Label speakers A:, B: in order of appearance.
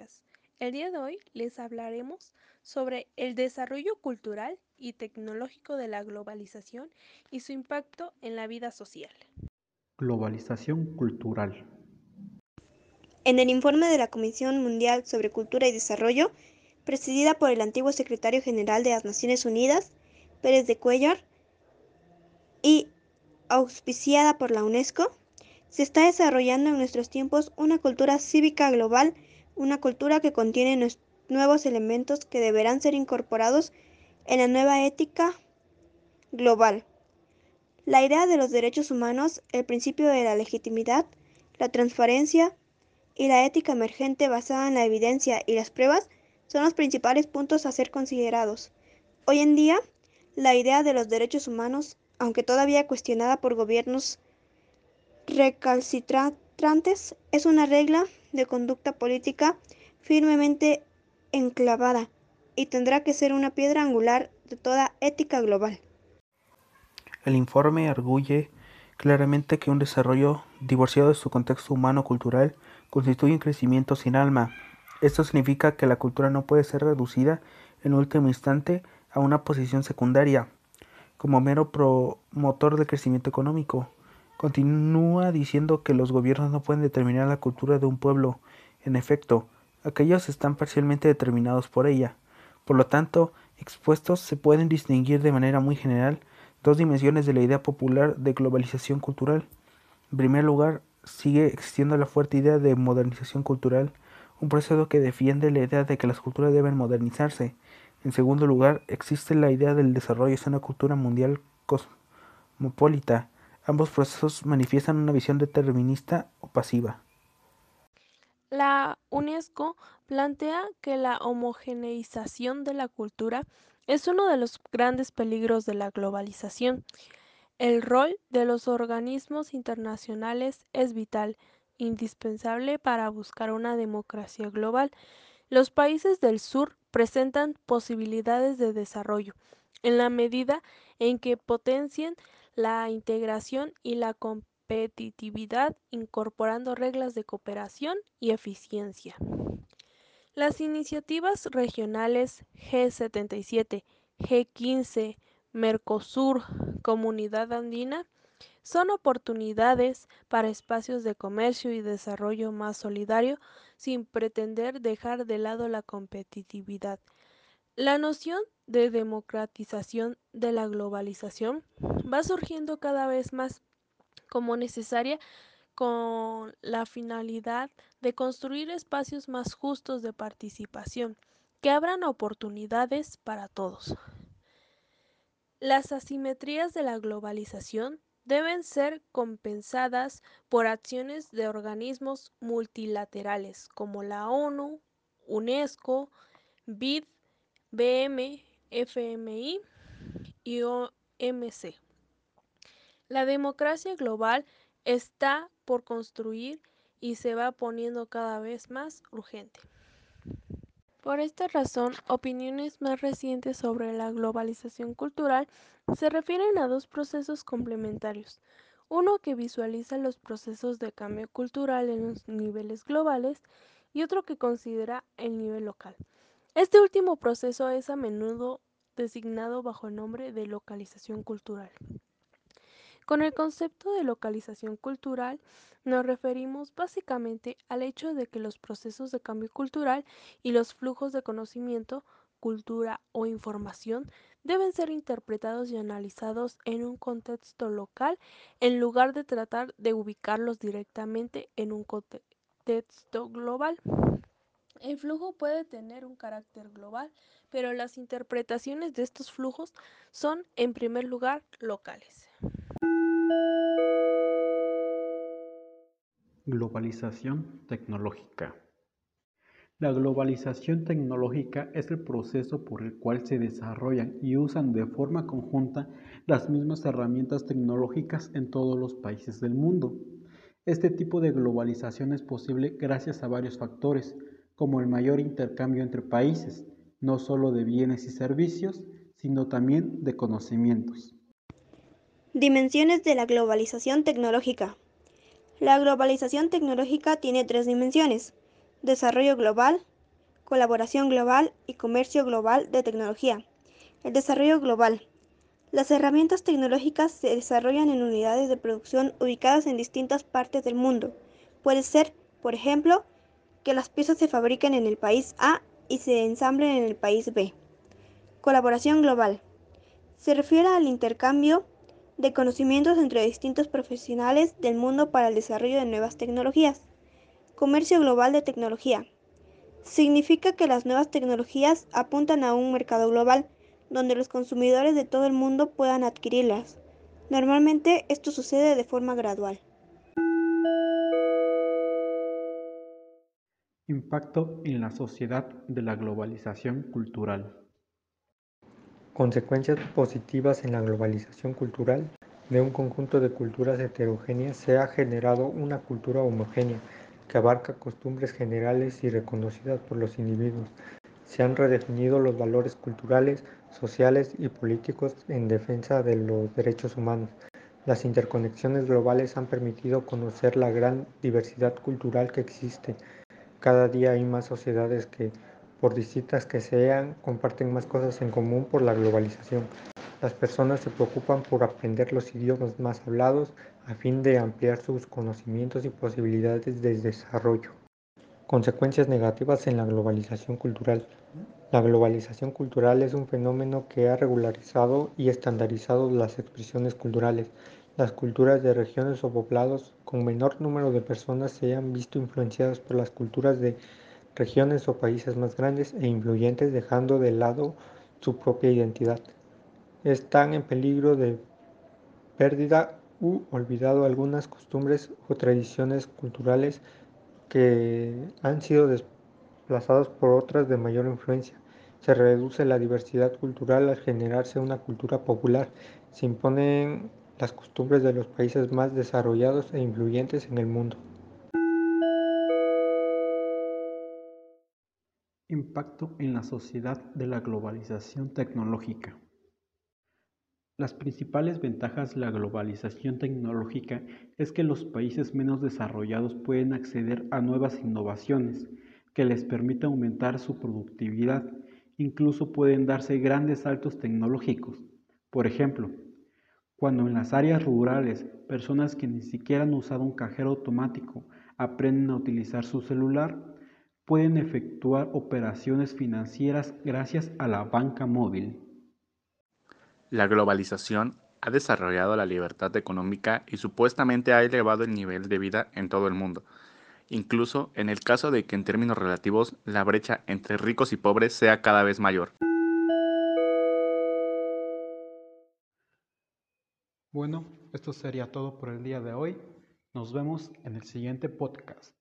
A: Podcast. El día de hoy les hablaremos sobre el desarrollo cultural y tecnológico de la globalización y su impacto en la vida social.
B: Globalización cultural.
C: En el informe de la Comisión Mundial sobre Cultura y Desarrollo, presidida por el antiguo secretario general de las Naciones Unidas, Pérez de Cuellar, y auspiciada por la UNESCO, se está desarrollando en nuestros tiempos una cultura cívica global, una cultura que contiene nuevos elementos que deberán ser incorporados en la nueva ética global. La idea de los derechos humanos, el principio de la legitimidad, la transparencia y la ética emergente basada en la evidencia y las pruebas son los principales puntos a ser considerados. Hoy en día, la idea de los derechos humanos, aunque todavía cuestionada por gobiernos recalcitrantes es una regla de conducta política firmemente enclavada y tendrá que ser una piedra angular de toda ética global.
B: El informe arguye claramente que un desarrollo divorciado de su contexto humano-cultural constituye un crecimiento sin alma. Esto significa que la cultura no puede ser reducida en último instante a una posición secundaria, como mero promotor del crecimiento económico. Continúa diciendo que los gobiernos no pueden determinar la cultura de un pueblo. En efecto, aquellos están parcialmente determinados por ella. Por lo tanto, expuestos se pueden distinguir de manera muy general dos dimensiones de la idea popular de globalización cultural. En primer lugar, sigue existiendo la fuerte idea de modernización cultural, un proceso que defiende la idea de que las culturas deben modernizarse. En segundo lugar, existe la idea del desarrollo de una cultura mundial cosmopolita, Ambos procesos manifiestan una visión determinista o pasiva.
A: La UNESCO plantea que la homogeneización de la cultura es uno de los grandes peligros de la globalización. El rol de los organismos internacionales es vital, indispensable para buscar una democracia global. Los países del sur presentan posibilidades de desarrollo en la medida en que potencien la integración y la competitividad incorporando reglas de cooperación y eficiencia. Las iniciativas regionales G77, G15, Mercosur, Comunidad Andina son oportunidades para espacios de comercio y desarrollo más solidario sin pretender dejar de lado la competitividad. La noción de democratización de la globalización va surgiendo cada vez más como necesaria con la finalidad de construir espacios más justos de participación que abran oportunidades para todos. Las asimetrías de la globalización deben ser compensadas por acciones de organismos multilaterales como la ONU, UNESCO, BID, BM, FMI y OMC. La democracia global está por construir y se va poniendo cada vez más urgente. Por esta razón, opiniones más recientes sobre la globalización cultural se refieren a dos procesos complementarios. Uno que visualiza los procesos de cambio cultural en los niveles globales y otro que considera el nivel local. Este último proceso es a menudo designado bajo el nombre de localización cultural. Con el concepto de localización cultural nos referimos básicamente al hecho de que los procesos de cambio cultural y los flujos de conocimiento, cultura o información deben ser interpretados y analizados en un contexto local en lugar de tratar de ubicarlos directamente en un contexto global. El flujo puede tener un carácter global, pero las interpretaciones de estos flujos son, en primer lugar, locales.
B: Globalización tecnológica. La globalización tecnológica es el proceso por el cual se desarrollan y usan de forma conjunta las mismas herramientas tecnológicas en todos los países del mundo. Este tipo de globalización es posible gracias a varios factores, como el mayor intercambio entre países, no solo de bienes y servicios, sino también de conocimientos.
C: Dimensiones de la globalización tecnológica. La globalización tecnológica tiene tres dimensiones, desarrollo global, colaboración global y comercio global de tecnología. El desarrollo global. Las herramientas tecnológicas se desarrollan en unidades de producción ubicadas en distintas partes del mundo. Puede ser, por ejemplo, que las piezas se fabriquen en el país A y se ensamblen en el país B. Colaboración global. Se refiere al intercambio de conocimientos entre distintos profesionales del mundo para el desarrollo de nuevas tecnologías. Comercio global de tecnología. Significa que las nuevas tecnologías apuntan a un mercado global donde los consumidores de todo el mundo puedan adquirirlas. Normalmente esto sucede de forma gradual.
B: Impacto en la sociedad de la globalización cultural.
D: Consecuencias positivas en la globalización cultural de un conjunto de culturas heterogéneas se ha generado una cultura homogénea que abarca costumbres generales y reconocidas por los individuos. Se han redefinido los valores culturales, sociales y políticos en defensa de los derechos humanos. Las interconexiones globales han permitido conocer la gran diversidad cultural que existe. Cada día hay más sociedades que, por distintas que sean, comparten más cosas en común por la globalización. Las personas se preocupan por aprender los idiomas más hablados a fin de ampliar sus conocimientos y posibilidades de desarrollo. Consecuencias negativas en la globalización cultural. La globalización cultural es un fenómeno que ha regularizado y estandarizado las expresiones culturales. Las culturas de regiones o poblados con menor número de personas se han visto influenciadas por las culturas de regiones o países más grandes e influyentes dejando de lado su propia identidad. Están en peligro de pérdida u olvidado algunas costumbres o tradiciones culturales que han sido desplazados por otras de mayor influencia. Se reduce la diversidad cultural al generarse una cultura popular. Se imponen las costumbres de los países más desarrollados e influyentes en el mundo.
B: Impacto en la sociedad de la globalización tecnológica. Las principales ventajas de la globalización tecnológica es que los países menos desarrollados pueden acceder a nuevas innovaciones que les permiten aumentar su productividad. Incluso pueden darse grandes saltos tecnológicos. Por ejemplo, cuando en las áreas rurales personas que ni siquiera han usado un cajero automático aprenden a utilizar su celular, pueden efectuar operaciones financieras gracias a la banca móvil.
E: La globalización ha desarrollado la libertad económica y supuestamente ha elevado el nivel de vida en todo el mundo, incluso en el caso de que en términos relativos la brecha entre ricos y pobres sea cada vez mayor.
B: Bueno, esto sería todo por el día de hoy. Nos vemos en el siguiente podcast.